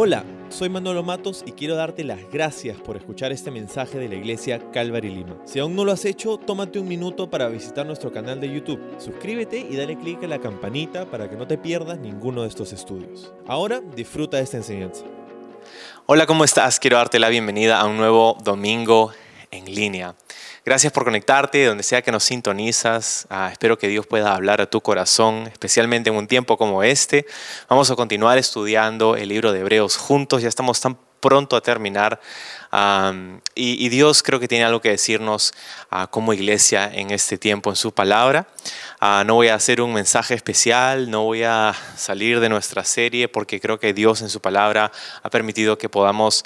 Hola, soy Manolo Matos y quiero darte las gracias por escuchar este mensaje de la iglesia Calvary Lima. Si aún no lo has hecho, tómate un minuto para visitar nuestro canal de YouTube. Suscríbete y dale clic a la campanita para que no te pierdas ninguno de estos estudios. Ahora disfruta de esta enseñanza. Hola, ¿cómo estás? Quiero darte la bienvenida a un nuevo domingo en línea. Gracias por conectarte, donde sea que nos sintonizas. Ah, espero que Dios pueda hablar a tu corazón, especialmente en un tiempo como este. Vamos a continuar estudiando el libro de Hebreos juntos. Ya estamos tan pronto a terminar. y, Dios creo que tiene algo que decirnos uh, como iglesia en este tiempo, en su palabra. Ah, no voy a hacer un mensaje especial, no voy a salir de nuestra serie porque creo que Dios en su palabra ha permitido que podamos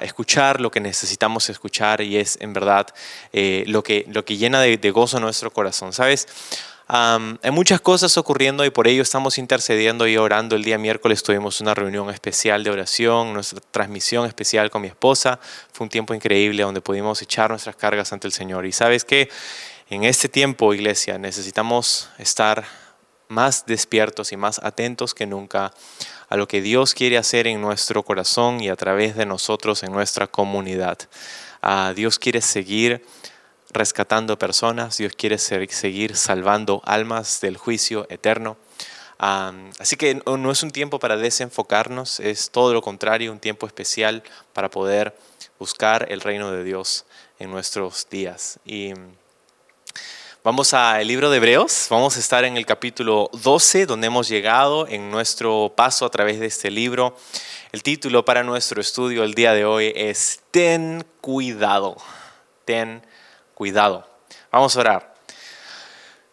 escuchar lo que necesitamos escuchar y es en verdad eh, lo, que, lo que llena de, de gozo nuestro corazón. ¿Sabes? Hay muchas cosas ocurriendo y por ello estamos intercediendo y orando. El día miércoles tuvimos una reunión especial de oración, nuestra transmisión especial con mi esposa. Fue un tiempo increíble donde pudimos echar nuestras cargas ante el Señor. Y sabes que en este tiempo, iglesia, necesitamos estar más despiertos y más atentos que nunca a lo que Dios quiere hacer en nuestro corazón y a través de nosotros en nuestra comunidad. Dios quiere seguir rescatando personas, Dios quiere seguir salvando almas del juicio eterno. así que no es un tiempo para desenfocarnos, es todo lo contrario, un tiempo especial para poder buscar el reino de Dios en nuestros días. Y vamos al libro de Hebreos, vamos a estar en el capítulo 12, donde hemos llegado en nuestro paso a través de este libro. El título para nuestro estudio el día de hoy es Ten cuidado, ten cuidado. Vamos a orar.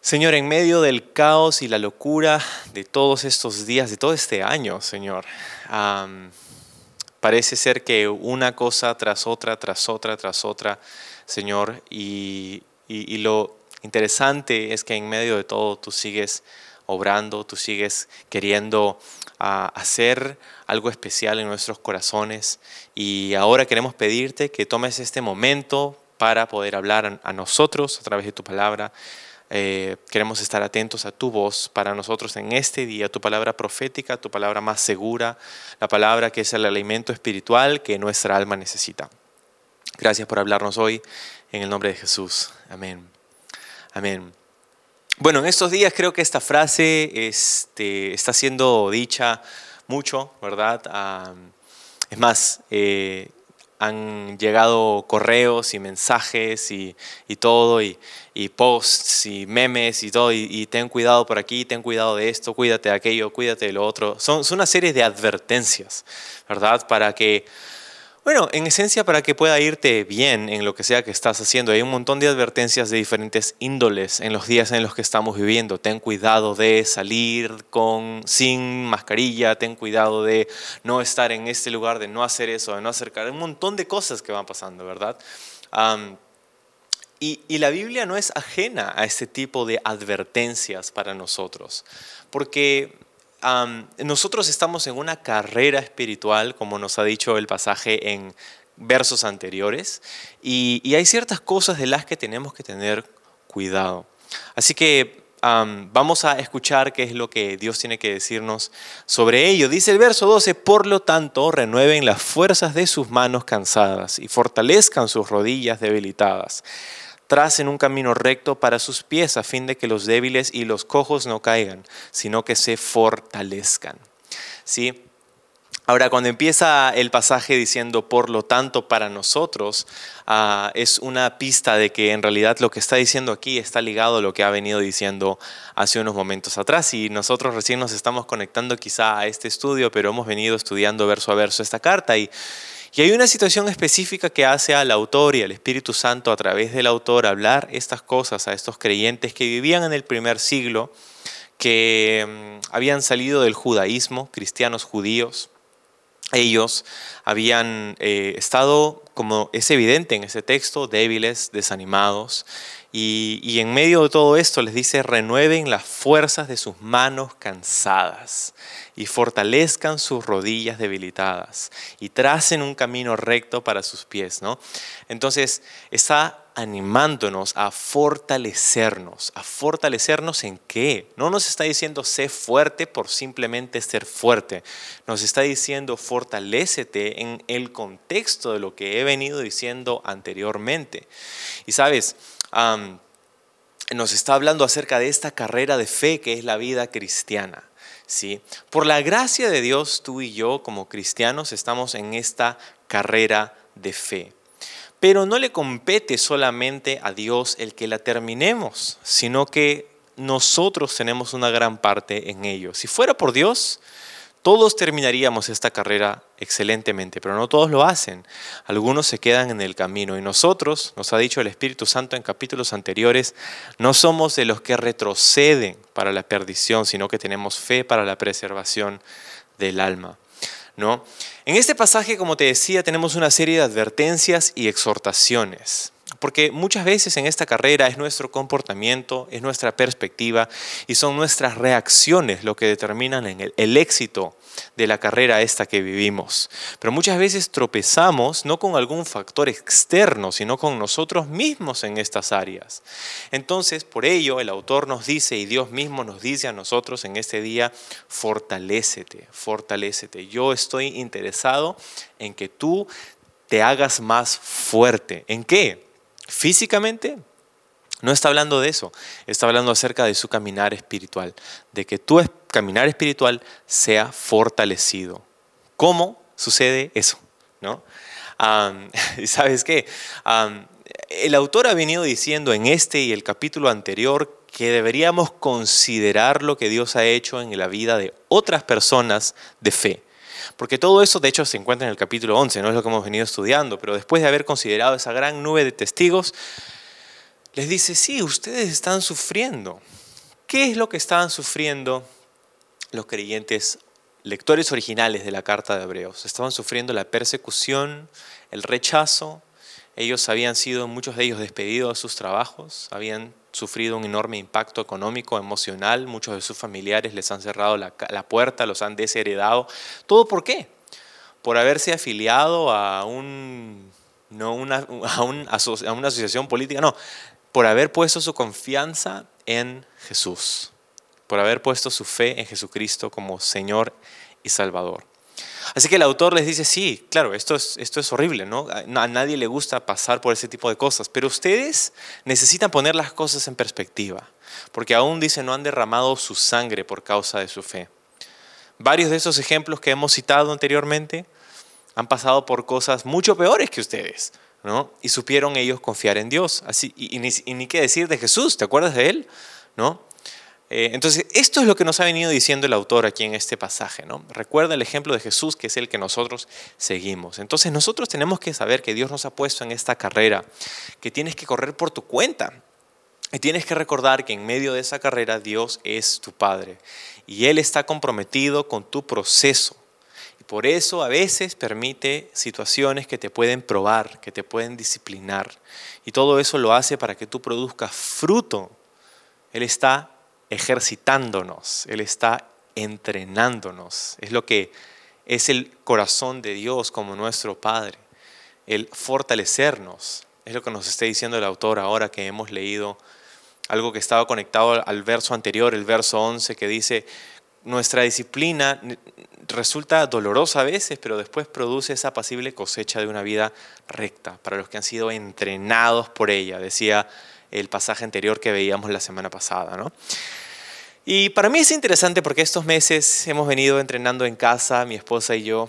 Señor, en medio del caos y la locura de todos estos días, de todo este año, Señor, parece ser que una cosa tras otra, tras otra, tras otra, Señor, y, lo interesante es que en medio de todo tú sigues obrando, tú sigues queriendo hacer algo especial en nuestros corazones y ahora queremos pedirte que tomes este momento para poder hablar a nosotros a través de tu palabra. Eh, queremos estar atentos a tu voz para nosotros en este día, tu palabra profética, tu palabra más segura, la palabra que es el alimento espiritual que nuestra alma necesita. Gracias por hablarnos hoy en el nombre de Jesús. Amén. Amén. Bueno, en estos días creo que esta frase este, está siendo dicha mucho, ¿verdad? Ah, es más, eh, han llegado correos y mensajes y, todo, y, posts y memes y todo, y, ten cuidado por aquí, ten cuidado de esto, cuídate de aquello, cuídate de lo otro. Son, son una serie de advertencias, ¿verdad? Para que bueno, en esencia para que pueda irte bien en lo que sea que estás haciendo. Hay un montón de advertencias de diferentes índoles en los días en los que estamos viviendo. Ten cuidado de salir con, sin mascarilla, ten cuidado de no estar en este lugar, de no hacer eso, de no acercar. Hay un montón de cosas que van pasando, ¿verdad? y, y la Biblia no es ajena a este tipo de advertencias para nosotros, porque nosotros estamos en una carrera espiritual, como nos ha dicho el pasaje en versos anteriores, y, hay ciertas cosas de las que tenemos que tener cuidado. Así que vamos a escuchar qué es lo que Dios tiene que decirnos sobre ello. Dice el verso 12, por lo tanto, renueven las fuerzas de sus manos cansadas y fortalezcan sus rodillas debilitadas tracen un camino recto para sus pies a fin de que los débiles y los cojos no caigan, sino que se fortalezcan. ¿Sí? Ahora, cuando empieza el pasaje diciendo, por lo tanto, para nosotros, ah, es una pista de que en realidad lo que está diciendo aquí está ligado a lo que ha venido diciendo hace unos momentos atrás. Y nosotros recién nos estamos conectando quizá a este estudio, pero hemos venido estudiando verso a verso esta carta. Y y hay una situación específica que hace al autor y al Espíritu Santo a través del autor hablar estas cosas a estos creyentes que vivían en el primer siglo, que mm, habían salido del judaísmo, cristianos judíos. Ellos habían eh, estado como es evidente en ese texto, débiles, desanimados. Y, y, en medio de todo esto les dice, renueven las fuerzas de sus manos cansadas y fortalezcan sus rodillas debilitadas y tracen un camino recto para sus pies. ¿no? Entonces está animándonos a fortalecernos. ¿A fortalecernos en qué? No nos está diciendo sé fuerte por simplemente ser fuerte. Nos está diciendo fortalécete en el contexto de lo que he venido diciendo anteriormente. Y sabes, nos está hablando acerca de esta carrera de fe que es la vida cristiana. Por la gracia de Dios, tú y yo como cristianos estamos en esta carrera de fe. Pero no le compete solamente a Dios el que la terminemos, sino que nosotros tenemos una gran parte en ello. Si fuera por Dios, todos terminaríamos esta carrera excelentemente, pero no todos lo hacen. Algunos se quedan en el camino y nosotros, nos ha dicho el Espíritu Santo en capítulos anteriores, no somos de los que retroceden para la perdición, sino que tenemos fe para la preservación del alma. ¿no? En este pasaje, como te decía, tenemos una serie de advertencias y exhortaciones. Porque muchas veces en esta carrera es nuestro comportamiento, es nuestra perspectiva y son nuestras reacciones lo que determinan el, el éxito de la carrera esta que vivimos. Pero muchas veces tropezamos no con algún factor externo, sino con nosotros mismos en estas áreas. Entonces, por ello, el autor nos dice y Dios mismo nos dice a nosotros en este día, fortalécete, fortalécete. Yo estoy interesado en que tú te hagas más fuerte. ¿En qué? Físicamente, no está hablando de eso, está hablando acerca de su caminar espiritual, de que tu caminar espiritual sea fortalecido. ¿Cómo sucede eso? ¿No? ¿Sabes qué? el autor ha venido diciendo en este y el capítulo anterior que deberíamos considerar lo que Dios ha hecho en la vida de otras personas de fe. Porque todo eso, de hecho, se encuentra en el capítulo 11, no es lo que hemos venido estudiando, pero después de haber considerado esa gran nube de testigos, les dice, sí, ustedes están sufriendo. ¿Qué es lo que estaban sufriendo los creyentes lectores originales de la carta de Hebreos? Estaban sufriendo la persecución, el rechazo. Ellos habían sido, muchos de ellos, despedidos de sus trabajos, habían sufrido un enorme impacto económico, emocional, muchos de sus familiares les han cerrado la, puerta, los han desheredado. ¿Todo por qué? Por haberse afiliado a, un, no una, a, a una asociación política, no, por haber puesto su confianza en Jesús, por haber puesto su fe en Jesucristo como Señor y Salvador. Así que el autor les dice, sí, claro, esto es, esto es horrible, ¿no? A nadie le gusta pasar por ese tipo de cosas, pero ustedes necesitan poner las cosas en perspectiva, porque aún dice, no han derramado su sangre por causa de su fe. Varios de esos ejemplos que hemos citado anteriormente han pasado por cosas mucho peores que ustedes, ¿no? Y supieron ellos confiar en Dios. Así, y, ni, y ni qué decir de Jesús, ¿te acuerdas de él? ¿No? Eh, entonces, esto es lo que nos ha venido diciendo el autor aquí en este pasaje. ¿no? Recuerda el ejemplo de Jesús, que es el que nosotros seguimos. Entonces, nosotros tenemos que saber que Dios nos ha puesto en esta carrera, que tienes que correr por tu cuenta. Y tienes que recordar que en medio de esa carrera Dios es tu Padre. Y Él está comprometido con tu proceso. Y por eso a veces permite situaciones que te pueden probar, que te pueden disciplinar. Y todo eso lo hace para que tú produzcas fruto. Él está ejercitándonos, Él está entrenándonos. Es lo que es el corazón de Dios como nuestro Padre, el fortalecernos. Es lo que nos está diciendo el autor ahora que hemos leído algo que estaba conectado al verso anterior, el verso 11, que dice, nuestra disciplina resulta dolorosa a veces, pero después produce esa pasible cosecha de una vida recta para los que han sido entrenados por ella, decía el pasaje anterior que veíamos la semana pasada. ¿no? Y para mí es interesante porque estos meses hemos venido entrenando en casa, mi esposa y yo.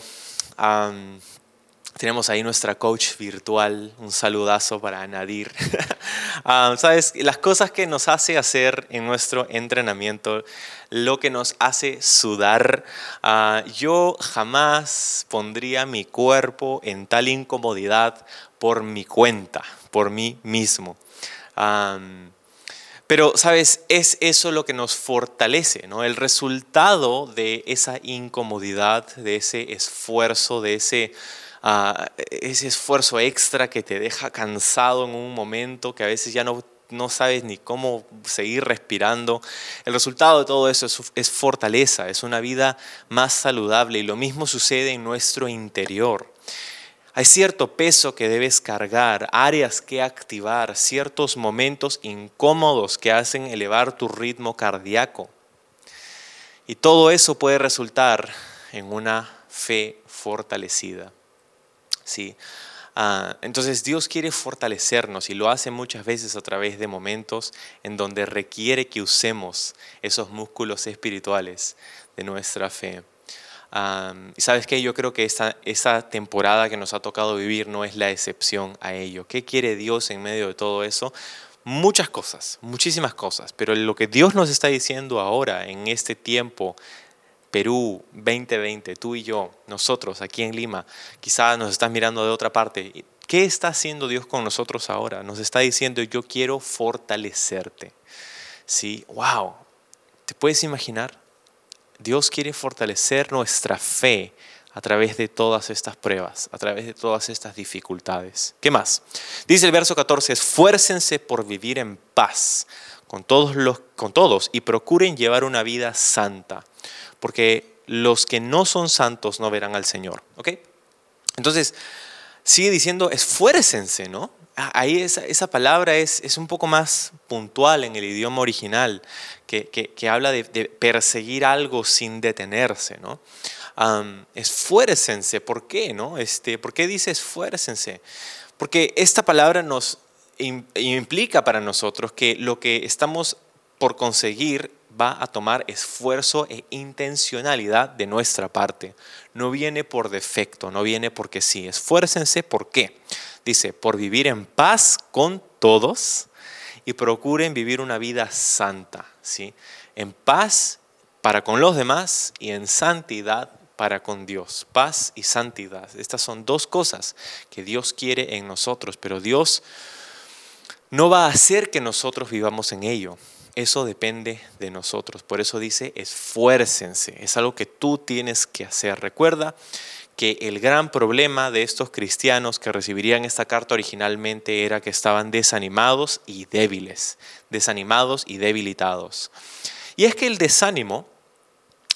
tenemos ahí nuestra coach virtual, un saludazo para Nadir. Sabes, las cosas que nos hace hacer en nuestro entrenamiento, lo que nos hace sudar. Ah, yo jamás pondría mi cuerpo en tal incomodidad por mi cuenta, por mí mismo. Pero, ¿sabes? Es eso lo que nos fortalece, ¿no? El resultado de esa incomodidad, de ese esfuerzo, de ese ah, ese esfuerzo extra que te deja cansado en un momento, que a veces ya no, no sabes ni cómo seguir respirando. El resultado de todo eso es, es fortaleza, es una vida más saludable y lo mismo sucede en nuestro interior. Hay cierto peso que debes cargar, áreas que activar, ciertos momentos incómodos que hacen elevar tu ritmo cardíaco. Y todo eso puede resultar en una fe fortalecida. ¿Sí? Ah, entonces Dios quiere fortalecernos y lo hace muchas veces a través de momentos en donde requiere que usemos esos músculos espirituales de nuestra fe. Y sabes que yo creo que esa, esa temporada que nos ha tocado vivir no es la excepción a ello. ¿Qué quiere Dios en medio de todo eso? Muchas cosas, muchísimas cosas, pero lo que Dios nos está diciendo ahora en este tiempo Perú 2020, tú y yo, nosotros aquí en Lima, quizás nos estás mirando de otra parte. ¿Qué está haciendo Dios con nosotros ahora? Nos está diciendo, yo quiero fortalecerte. ¿Sí? ¡Wow! ¿Te puedes imaginar? Dios quiere fortalecer nuestra fe a través de todas estas pruebas, a través de todas estas dificultades. ¿Qué más? Dice el verso 14, esfuércense por vivir en paz con todos, los, con todos y procuren llevar una vida santa porque los que no son santos no verán al Señor. ¿Ok? Entonces, sigue diciendo, esfuércense, ¿no? Ah, ahí esa, palabra es, es, un poco más puntual en el idioma original, que, que, habla de, perseguir algo sin detenerse, ¿no? esfuércense, ¿por qué, no? Este, ¿Por qué dice esfuércense? Porque esta palabra nos implica para nosotros que lo que estamos por conseguir va a tomar esfuerzo e intencionalidad de nuestra parte. No viene por defecto, no viene porque sí. Esfuércense, ¿por qué? Dice, por vivir en paz con todos y procuren vivir una vida santa, ¿sí? En paz para con los demás y en santidad para con Dios. Paz y santidad. Estas son dos cosas que Dios quiere en nosotros, pero Dios no va a hacer que nosotros vivamos en ello. Eso depende de nosotros. Por eso dice, esfuércense. Es algo que tú tienes que hacer. Recuerda que el gran problema de estos cristianos que recibirían esta carta originalmente era que estaban desanimados y débiles, desanimados y debilitados. Y es que el desánimo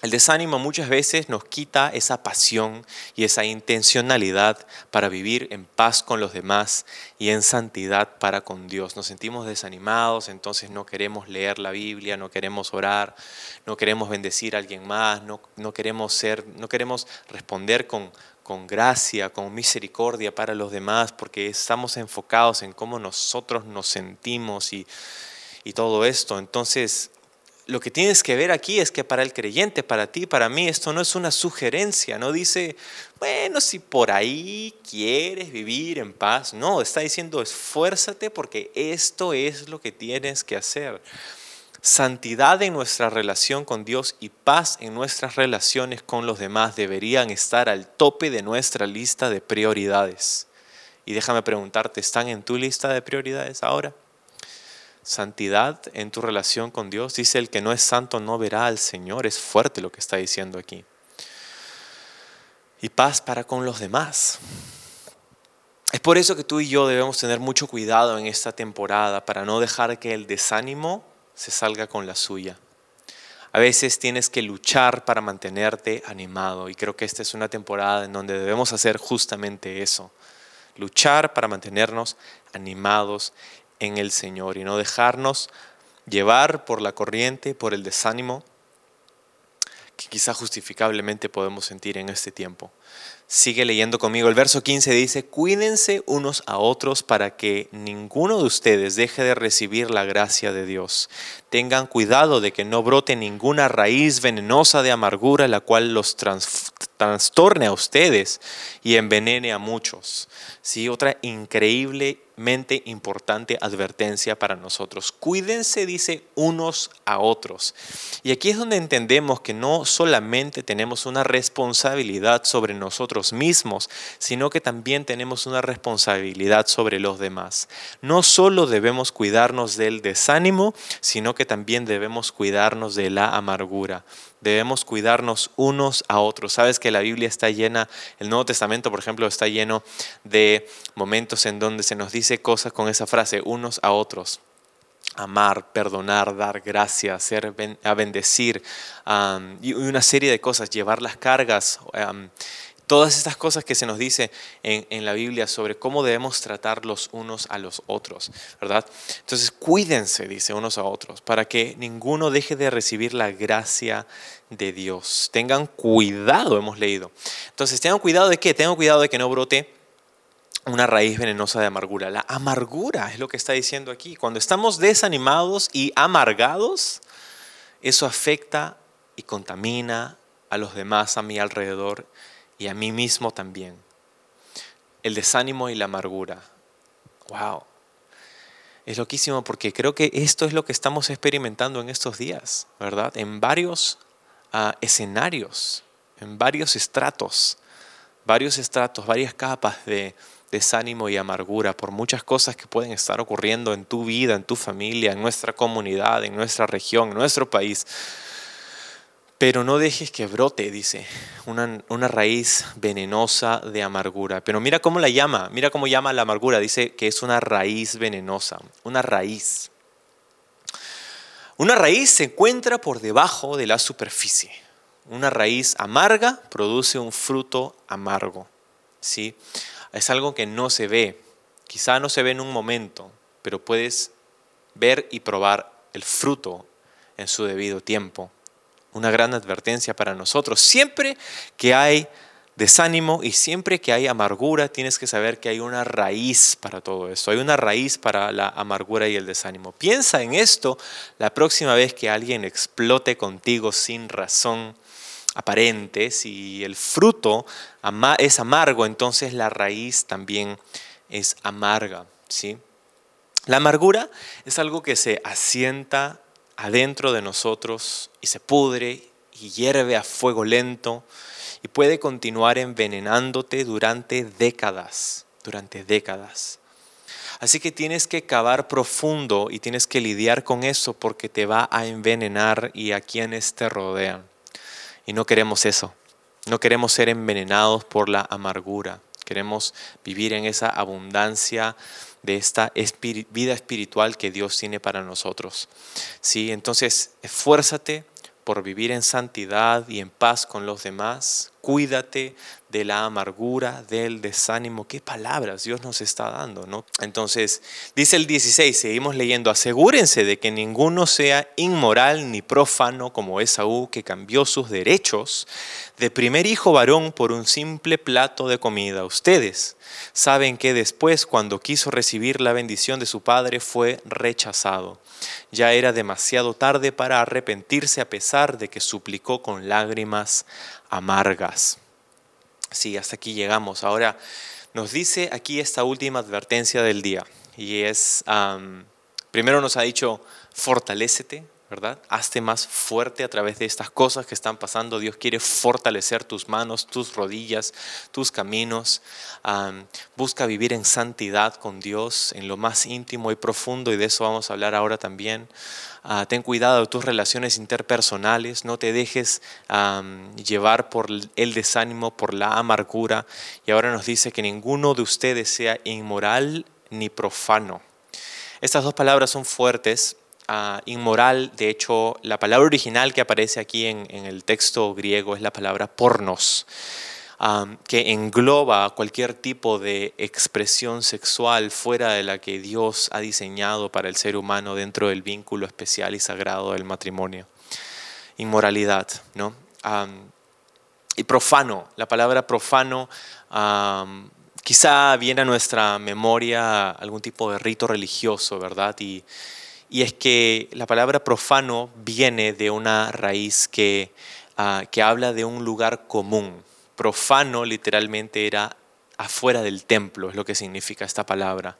el desánimo muchas veces nos quita esa pasión y esa intencionalidad para vivir en paz con los demás y en santidad para con Dios. Nos sentimos desanimados, entonces no queremos leer la Biblia, no queremos orar, no queremos bendecir a alguien más, no, no queremos ser, no queremos responder con, con gracia, con misericordia para los demás, porque estamos enfocados en cómo nosotros nos sentimos y, y todo esto. Entonces lo que tienes que ver aquí es que para el creyente, para ti, para mí, esto no es una sugerencia, no dice, bueno, si por ahí quieres vivir en paz, no, está diciendo, esfuérzate porque esto es lo que tienes que hacer. Santidad en nuestra relación con Dios y paz en nuestras relaciones con los demás deberían estar al tope de nuestra lista de prioridades. Y déjame preguntarte, ¿están en tu lista de prioridades ahora? Santidad en tu relación con Dios. Dice el que no es santo no verá al Señor. Es fuerte lo que está diciendo aquí. Y paz para con los demás. Es por eso que tú y yo debemos tener mucho cuidado en esta temporada para no dejar que el desánimo se salga con la suya. A veces tienes que luchar para mantenerte animado y creo que esta es una temporada en donde debemos hacer justamente eso. Luchar para mantenernos animados en el Señor y no dejarnos llevar por la corriente, por el desánimo que quizá justificablemente podemos sentir en este tiempo. Sigue leyendo conmigo. El verso 15 dice, cuídense unos a otros para que ninguno de ustedes deje de recibir la gracia de Dios. Tengan cuidado de que no brote ninguna raíz venenosa de amargura la cual los trastorne a ustedes y envenene a muchos. Sí, otra increíble importante advertencia para nosotros. Cuídense, dice, unos a otros. Y aquí es donde entendemos que no solamente tenemos una responsabilidad sobre nosotros mismos, sino que también tenemos una responsabilidad sobre los demás. No solo debemos cuidarnos del desánimo, sino que también debemos cuidarnos de la amargura. Debemos cuidarnos unos a otros. Sabes que la Biblia está llena, el Nuevo Testamento, por ejemplo, está lleno de momentos en donde se nos dice cosas con esa frase, unos a otros amar, perdonar, dar gracias, ser, a bendecir y una serie de cosas, llevar las cargas, todas estas cosas que se nos dice en, la Biblia sobre cómo debemos tratar los unos a los otros, ¿verdad? Entonces cuídense, dice, unos a otros, para que ninguno deje de recibir la gracia de Dios. Tengan cuidado, hemos leído. Entonces, tengan cuidado de qué? Tengan cuidado de que no brote una raíz venenosa de amargura. La amargura es lo que está diciendo aquí. Cuando estamos desanimados y amargados, eso afecta y contamina a los demás a mi alrededor y a mí mismo también. El desánimo y la amargura. Wow. Es loquísimo porque creo que esto es lo que estamos experimentando en estos días, ¿verdad? En varios ah, escenarios, en varios estratos, varios estratos, varias capas de, desánimo y amargura por muchas cosas que pueden estar ocurriendo en tu vida, en tu familia, en nuestra comunidad, en nuestra región, en nuestro país. Pero no dejes que brote, dice, una, una, raíz venenosa de amargura. Pero mira cómo la llama, mira cómo llama la amargura. Dice que es una raíz venenosa, una raíz. Una raíz se encuentra por debajo de la superficie. Una raíz amarga produce un fruto amargo. ¿sí? es algo que no se ve. Quizá no se ve en un momento, pero puedes ver y probar el fruto en su debido tiempo. Una gran advertencia para nosotros. Siempre que hay desánimo y siempre que hay amargura, tienes que saber que hay una raíz para todo eso. Hay una raíz para la amargura y el desánimo. Piensa en esto la próxima vez que alguien explote contigo sin razón aparente, si el fruto es amargo, entonces la raíz también es amarga. ¿sí? La amargura es algo que se asienta adentro de nosotros y se pudre y hierve a fuego lento y puede continuar envenenándote durante décadas, durante décadas. Así que tienes que cavar profundo y tienes que lidiar con eso porque te va a envenenar y a quienes te rodean. Y no queremos eso. No queremos ser envenenados por la amargura. Queremos vivir en esa abundancia de esta vida espiritual que Dios tiene para nosotros. ¿Sí? Entonces, esfuérzate por vivir en santidad y en paz con los demás. Cuídate de la amargura, del desánimo. ¿Qué palabras Dios nos está dando? ¿no? Entonces, dice el 16, seguimos leyendo, asegúrense de que ninguno sea inmoral ni profano como Esaú, que cambió sus derechos de primer hijo varón por un simple plato de comida. Ustedes saben que después, cuando quiso recibir la bendición de su padre, fue rechazado ya era demasiado tarde para arrepentirse a pesar de que suplicó con lágrimas amargas. Sí, hasta aquí llegamos. Ahora nos dice aquí esta última advertencia del día y es, primero nos ha dicho, fortalécete, ¿verdad? Hazte más fuerte a través de estas cosas que están pasando. Dios quiere fortalecer tus manos, tus rodillas, tus caminos. busca vivir en santidad con Dios, en lo más íntimo y profundo, y de eso vamos a hablar ahora también. Ah, ten cuidado de tus relaciones interpersonales, no te dejes llevar por el desánimo, por la amargura. Y ahora nos dice que ninguno de ustedes sea inmoral ni profano. Estas dos palabras son fuertes inmoral. De hecho, la palabra original que aparece aquí en, el texto griego es la palabra pornos, que engloba cualquier tipo de expresión sexual fuera de la que Dios ha diseñado para el ser humano dentro del vínculo especial y sagrado del matrimonio. Inmoralidad, ¿no? y profano, la palabra profano quizá viene a nuestra memoria algún tipo de rito religioso, ¿verdad? Y, y es que la palabra profano viene de una raíz que, ah, que habla de un lugar común. Profano literalmente era afuera del templo, es lo que significa esta palabra.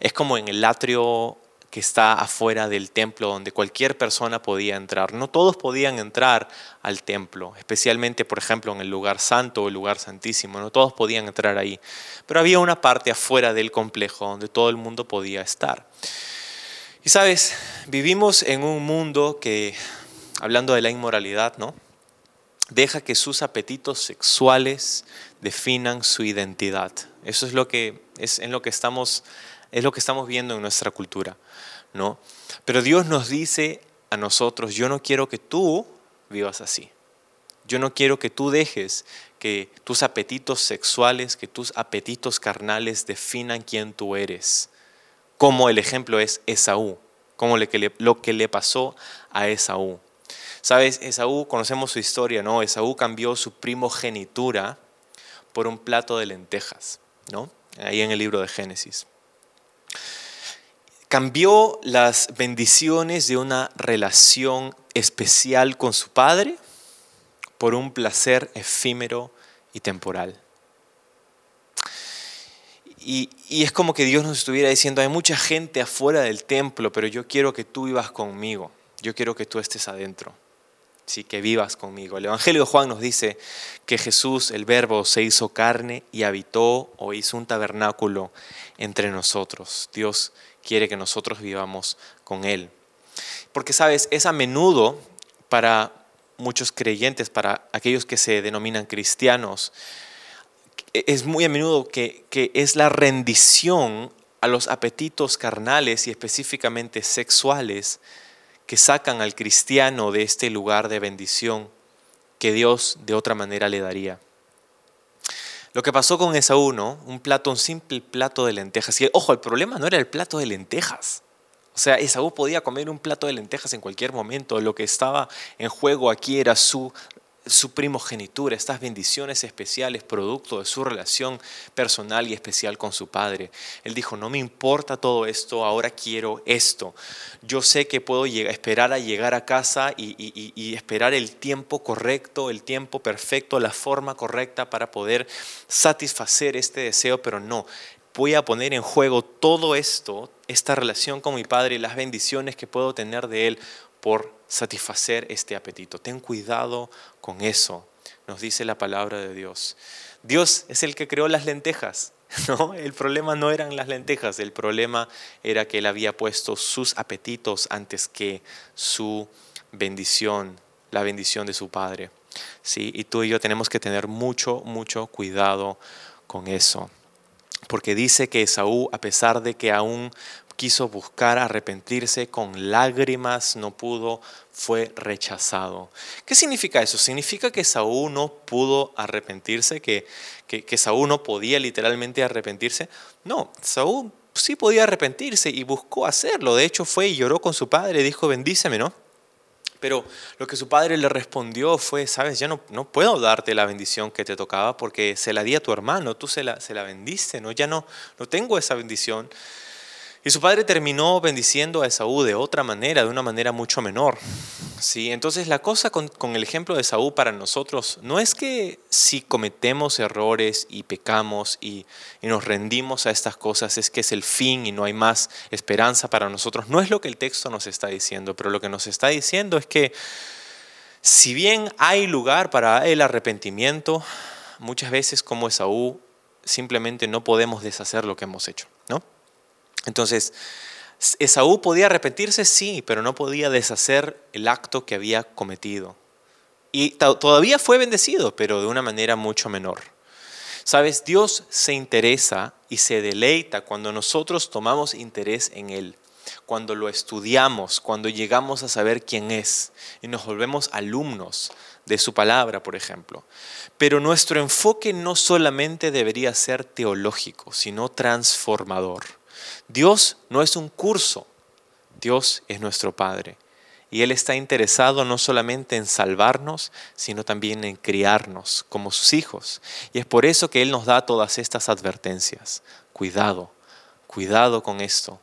Es como en el atrio que está afuera del templo donde cualquier persona podía entrar. No todos podían entrar al templo, especialmente por ejemplo en el lugar santo o el lugar santísimo, no todos podían entrar ahí. Pero había una parte afuera del complejo donde todo el mundo podía estar. Y sabes, vivimos en un mundo que, hablando de la inmoralidad, ¿no? Deja que sus apetitos sexuales definan su identidad. Eso es lo que es en lo que estamos es lo que estamos viendo en nuestra cultura, ¿no? Pero Dios nos dice a nosotros, yo no quiero que tú vivas así. Yo no quiero que tú dejes que tus apetitos sexuales, que tus apetitos carnales definan quién tú eres. Como el ejemplo es Esaú, como lo que le pasó a Esaú. Sabes, Esaú, conocemos su historia, ¿no? Esaú cambió su primogenitura por un plato de lentejas, ¿no? Ahí en el libro de Génesis cambió las bendiciones de una relación especial con su padre por un placer efímero y temporal. Y, es como que Dios nos estuviera diciendo, hay mucha gente afuera del templo, pero yo quiero que tú vivas conmigo, yo quiero que tú estés adentro, sí, que vivas conmigo. El Evangelio de Juan nos dice que Jesús, el verbo, se hizo carne y habitó o hizo un tabernáculo entre nosotros. Dios quiere que nosotros vivamos con Él. Porque, sabes, es a menudo para muchos creyentes, para aquellos que se denominan cristianos, es muy a menudo que, que es la rendición a los apetitos carnales y específicamente sexuales que sacan al cristiano de este lugar de bendición que Dios de otra manera le daría. Lo que pasó con Esaú, ¿no? Un plato, un simple plato de lentejas. Y ojo, el problema no era el plato de lentejas. O sea, Esaú podía comer un plato de lentejas en cualquier momento. Lo que estaba en juego aquí era su su primogenitura, estas bendiciones especiales, producto de su relación personal y especial con su padre. Él dijo, no me importa todo esto, ahora quiero esto. Yo sé que puedo esperar a llegar a casa y, y esperar el tiempo correcto, el tiempo perfecto, la forma correcta para poder satisfacer este deseo, pero no, voy a poner en juego todo esto, esta relación con mi padre y las bendiciones que puedo tener de él por satisfacer este apetito. Ten cuidado con eso, nos dice la palabra de Dios. Dios es el que creó las lentejas. No, el problema no eran las lentejas, el problema era que él había puesto sus apetitos antes que su bendición, la bendición de su Padre. Sí, y tú y yo tenemos que tener mucho, mucho cuidado con eso. Porque dice que Esaú, a pesar de que aún quiso buscar arrepentirse con lágrimas, no pudo, fue rechazado. ¿Qué significa eso? ¿Significa que Saúl no pudo arrepentirse? ¿Que, que, Saúl no podía literalmente arrepentirse? No, Saúl sí podía arrepentirse y buscó hacerlo. De hecho fue y lloró con su padre, dijo, bendíceme, ¿no? Pero lo que su padre le respondió fue, sabes, ya no, no puedo darte la bendición que te tocaba porque se la di a tu hermano, tú se la, se la vendiste, ¿no? Ya no, no tengo esa bendición. Y su padre terminó bendiciendo a Esaú de otra manera, de una manera mucho menor. ¿sí? Entonces la cosa con, el ejemplo de Esaú para nosotros no es que si cometemos errores y pecamos y, y nos rendimos a estas cosas es que es el fin y no hay más esperanza para nosotros. No es lo que el texto nos está diciendo, pero lo que nos está diciendo es que si bien hay lugar para el arrepentimiento, muchas veces como Esaú simplemente no podemos deshacer lo que hemos hecho, ¿no? Entonces, Esaú podía arrepentirse, sí, pero no podía deshacer el acto que había cometido. Y todavía fue bendecido, pero de una manera mucho menor. Sabes, Dios se interesa y se deleita cuando nosotros tomamos interés en Él, cuando lo estudiamos, cuando llegamos a saber quién es y nos volvemos alumnos de su palabra, por ejemplo. Pero nuestro enfoque no solamente debería ser teológico, sino transformador. Dios no es un curso, Dios es nuestro Padre. Y Él está interesado no solamente en salvarnos, sino también en criarnos como sus hijos. Y es por eso que Él nos da todas estas advertencias. Cuidado, cuidado con esto.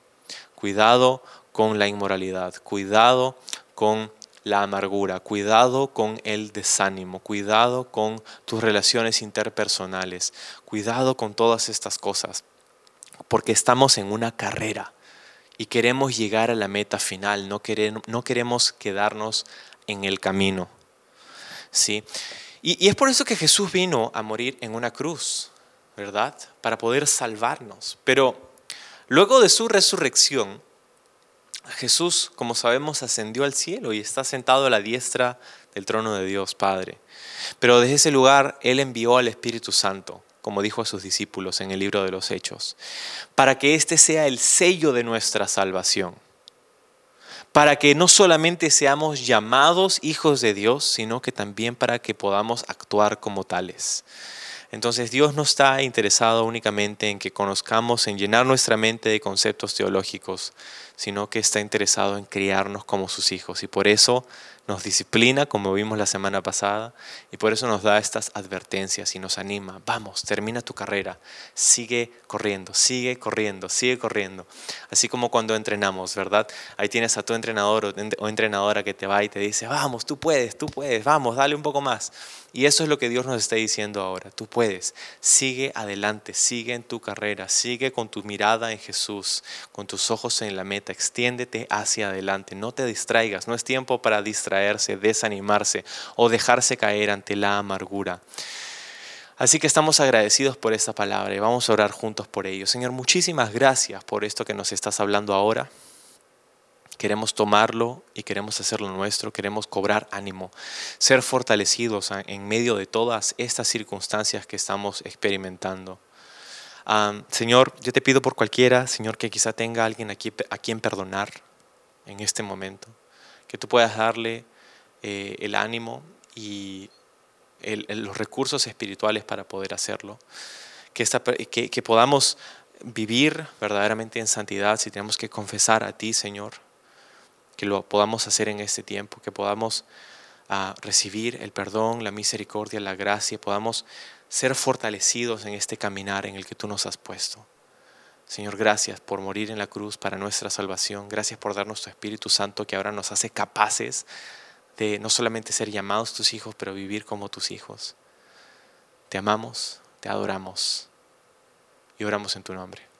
Cuidado con la inmoralidad. Cuidado con la amargura. Cuidado con el desánimo. Cuidado con tus relaciones interpersonales. Cuidado con todas estas cosas porque estamos en una carrera. y queremos llegar a la meta final, no queremos, no queremos quedarnos en el camino. ¿sí? Y, y es por eso que Jesús vino a morir en una cruz, ¿verdad? Para poder salvarnos. Pero luego de su resurrección, Jesús, como sabemos, ascendió al cielo y está sentado a la diestra del trono de Dios Padre. Pero desde ese lugar Él envió al Espíritu Santo como dijo a sus discípulos en el libro de los Hechos, para que este sea el sello de nuestra salvación, para que no solamente seamos llamados hijos de Dios, sino que también para que podamos actuar como tales. Entonces Dios no está interesado únicamente en que conozcamos, en llenar nuestra mente de conceptos teológicos, sino que está interesado en criarnos como sus hijos. Y por eso nos disciplina, como vimos la semana pasada, y por eso nos da estas advertencias y nos anima. Vamos, termina tu carrera, sigue corriendo, sigue corriendo, sigue corriendo. Así como cuando entrenamos, ¿verdad? Ahí tienes a tu entrenador o entrenadora que te va y te dice, vamos, tú puedes, tú puedes, vamos, dale un poco más. Y eso es lo que Dios nos está diciendo ahora. Tú puedes, sigue adelante, sigue en tu carrera, sigue con tu mirada en Jesús, con tus ojos en la meta, extiéndete hacia adelante, no te distraigas, no es tiempo para distraerse, desanimarse o dejarse caer ante la amargura. Así que estamos agradecidos por esta palabra y vamos a orar juntos por ello. Señor, muchísimas gracias por esto que nos estás hablando ahora. Queremos tomarlo y queremos hacerlo nuestro, queremos cobrar ánimo, ser fortalecidos en medio de todas estas circunstancias que estamos experimentando. Señor, yo te pido por cualquiera, Señor, que quizá tenga alguien aquí a quien perdonar en este momento, que tú puedas darle eh, el ánimo y los recursos espirituales para poder hacerlo, que, podamos vivir verdaderamente en santidad si tenemos que confesar a ti, Señor, que lo podamos hacer en este tiempo, que podamos ah, recibir el perdón, la misericordia, la gracia, podamos ser fortalecidos en este caminar en el que tú nos has puesto. Señor, gracias por morir en la cruz para nuestra salvación. Gracias por darnos tu Espíritu Santo que ahora nos hace capaces de no solamente ser llamados tus hijos, pero vivir como tus hijos. Te amamos, te adoramos y oramos en tu nombre.